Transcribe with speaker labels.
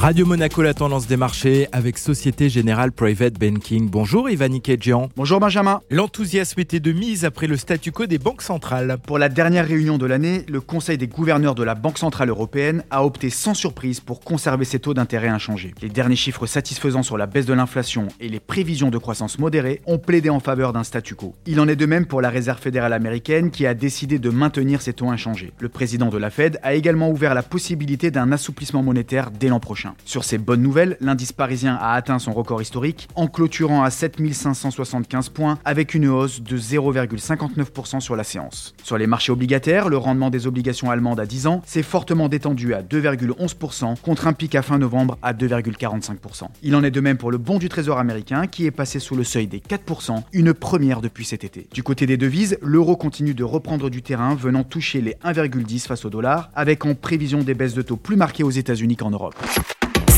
Speaker 1: Radio Monaco, la tendance des marchés avec Société Générale Private Banking. Bonjour Ivan Kedjian.
Speaker 2: Bonjour Benjamin.
Speaker 1: L'enthousiasme était de mise après le statu quo des banques centrales.
Speaker 2: Pour la dernière réunion de l'année, le Conseil des gouverneurs de la Banque Centrale Européenne a opté sans surprise pour conserver ses taux d'intérêt inchangés. Les derniers chiffres satisfaisants sur la baisse de l'inflation et les prévisions de croissance modérée ont plaidé en faveur d'un statu quo. Il en est de même pour la Réserve fédérale américaine qui a décidé de maintenir ses taux inchangés. Le président de la Fed a également ouvert la possibilité d'un assouplissement monétaire dès l'an prochain. Sur ces bonnes nouvelles, l'indice parisien a atteint son record historique en clôturant à 7575 points avec une hausse de 0,59% sur la séance. Sur les marchés obligataires, le rendement des obligations allemandes à 10 ans s'est fortement détendu à 2,11% contre un pic à fin novembre à 2,45%. Il en est de même pour le bon du Trésor américain qui est passé sous le seuil des 4%, une première depuis cet été. Du côté des devises, l'euro continue de reprendre du terrain venant toucher les 1,10 face au dollar avec en prévision des baisses de taux plus marquées aux États-Unis qu'en Europe.